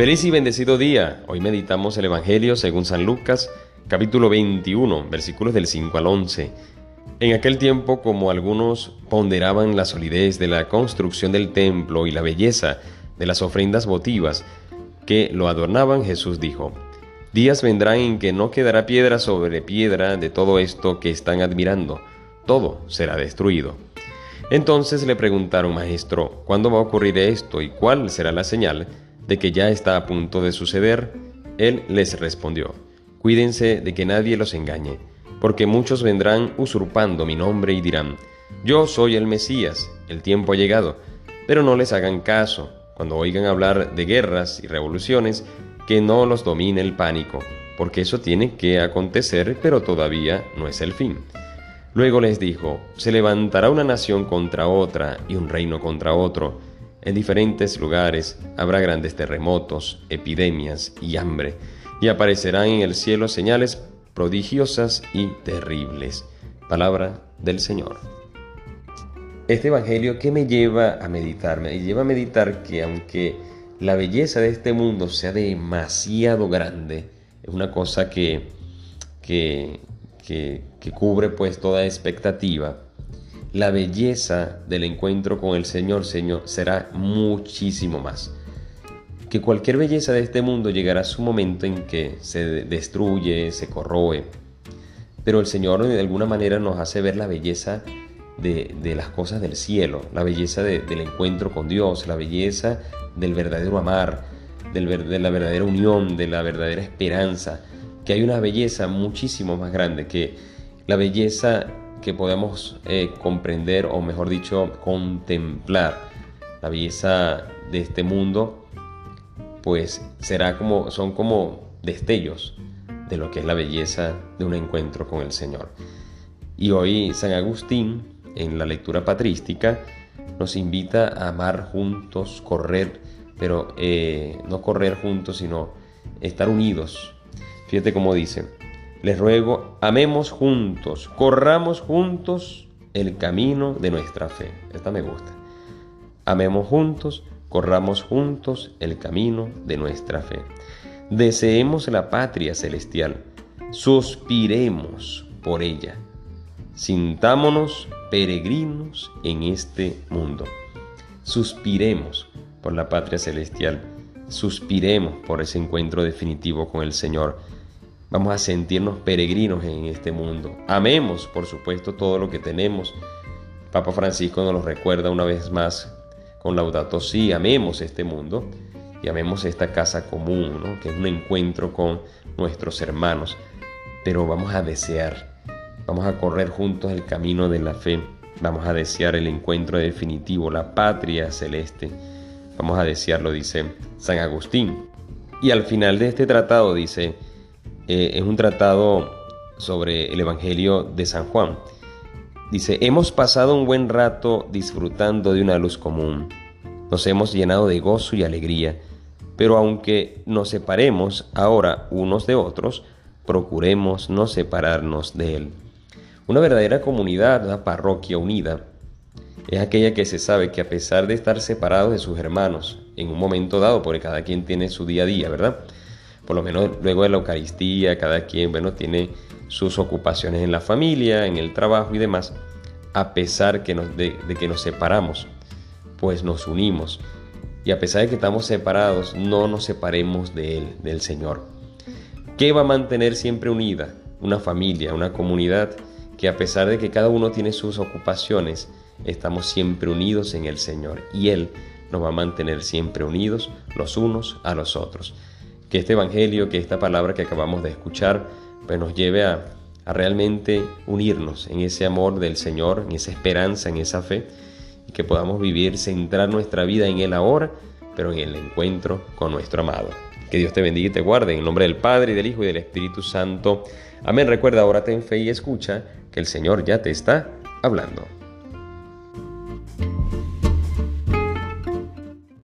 Feliz y bendecido día. Hoy meditamos el Evangelio según San Lucas, capítulo 21, versículos del 5 al 11. En aquel tiempo, como algunos ponderaban la solidez de la construcción del templo y la belleza de las ofrendas votivas que lo adornaban, Jesús dijo, Días vendrán en que no quedará piedra sobre piedra de todo esto que están admirando, todo será destruido. Entonces le preguntaron, Maestro, ¿cuándo va a ocurrir esto y cuál será la señal? De que ya está a punto de suceder, él les respondió, Cuídense de que nadie los engañe, porque muchos vendrán usurpando mi nombre y dirán, Yo soy el Mesías, el tiempo ha llegado, pero no les hagan caso cuando oigan hablar de guerras y revoluciones, que no los domine el pánico, porque eso tiene que acontecer, pero todavía no es el fin. Luego les dijo, se levantará una nación contra otra y un reino contra otro, en diferentes lugares habrá grandes terremotos, epidemias y hambre, y aparecerán en el cielo señales prodigiosas y terribles. Palabra del Señor. Este Evangelio, ¿qué me lleva a meditar? Me lleva a meditar que aunque la belleza de este mundo sea demasiado grande, es una cosa que, que, que, que cubre pues toda expectativa, la belleza del encuentro con el Señor, Señor, será muchísimo más. Que cualquier belleza de este mundo llegará a su momento en que se destruye, se corroe. Pero el Señor de alguna manera nos hace ver la belleza de, las cosas del cielo, la belleza del encuentro con Dios, la belleza del verdadero amar, de la verdadera unión, de la verdadera esperanza. Que hay una belleza muchísimo más grande que la belleza que podemos eh, comprender o mejor dicho contemplar la belleza de este mundo pues será como son como destellos de lo que es la belleza de un encuentro con el Señor. Y hoy San Agustín en la lectura patrística nos invita a amar juntos correr pero eh, no correr juntos sino estar unidos. Fíjate cómo dice les ruego, amemos juntos, corramos juntos el camino de nuestra fe. Esta me gusta. Amemos juntos, corramos juntos el camino de nuestra fe. Deseemos la patria celestial, suspiremos por ella. Sintámonos peregrinos en este mundo. Suspiremos por la patria celestial, suspiremos por ese encuentro definitivo con el Señor Vamos a sentirnos peregrinos en este mundo. Amemos, por supuesto, todo lo que tenemos. Papa Francisco nos lo recuerda una vez más con Laudato Si, amemos este mundo y amemos esta casa común, que es un encuentro con nuestros hermanos. Pero vamos a desear, vamos a correr juntos el camino de la fe, vamos a desear el encuentro definitivo, la patria celeste. Vamos a desearlo, dice San Agustín. Y al final de este tratado dice, eh, es un tratado sobre el Evangelio de San Juan. Dice, hemos pasado un buen rato disfrutando de una luz común. Nos hemos llenado de gozo y alegría, pero aunque nos separemos ahora unos de otros, procuremos no separarnos de él. Una verdadera comunidad, una parroquia unida, es aquella que se sabe que a pesar de estar separados de sus hermanos en un momento dado, porque cada quien tiene su día a día, ¿verdad? Por lo menos luego de la Eucaristía, cada quien, bueno, tiene sus ocupaciones en la familia, en el trabajo y demás, a pesar que nos, de, que nos separamos, pues nos unimos. Y a pesar de que estamos separados, no nos separemos de Él, del Señor. ¿Qué va a mantener siempre unida? Una familia, una comunidad que a pesar de que cada uno tiene sus ocupaciones, estamos siempre unidos en el Señor. Y Él nos va a mantener siempre unidos los unos a los otros que este Evangelio, que esta palabra que acabamos de escuchar, pues nos lleve a, realmente unirnos en ese amor del Señor, en esa esperanza, en esa fe, y que podamos vivir, centrar nuestra vida en Él ahora, pero en el encuentro con nuestro amado. Que Dios te bendiga y te guarde, en el nombre del Padre, y del Hijo, y del Espíritu Santo. Amén. Recuerda, ahora ten fe y escucha, que el Señor ya te está hablando.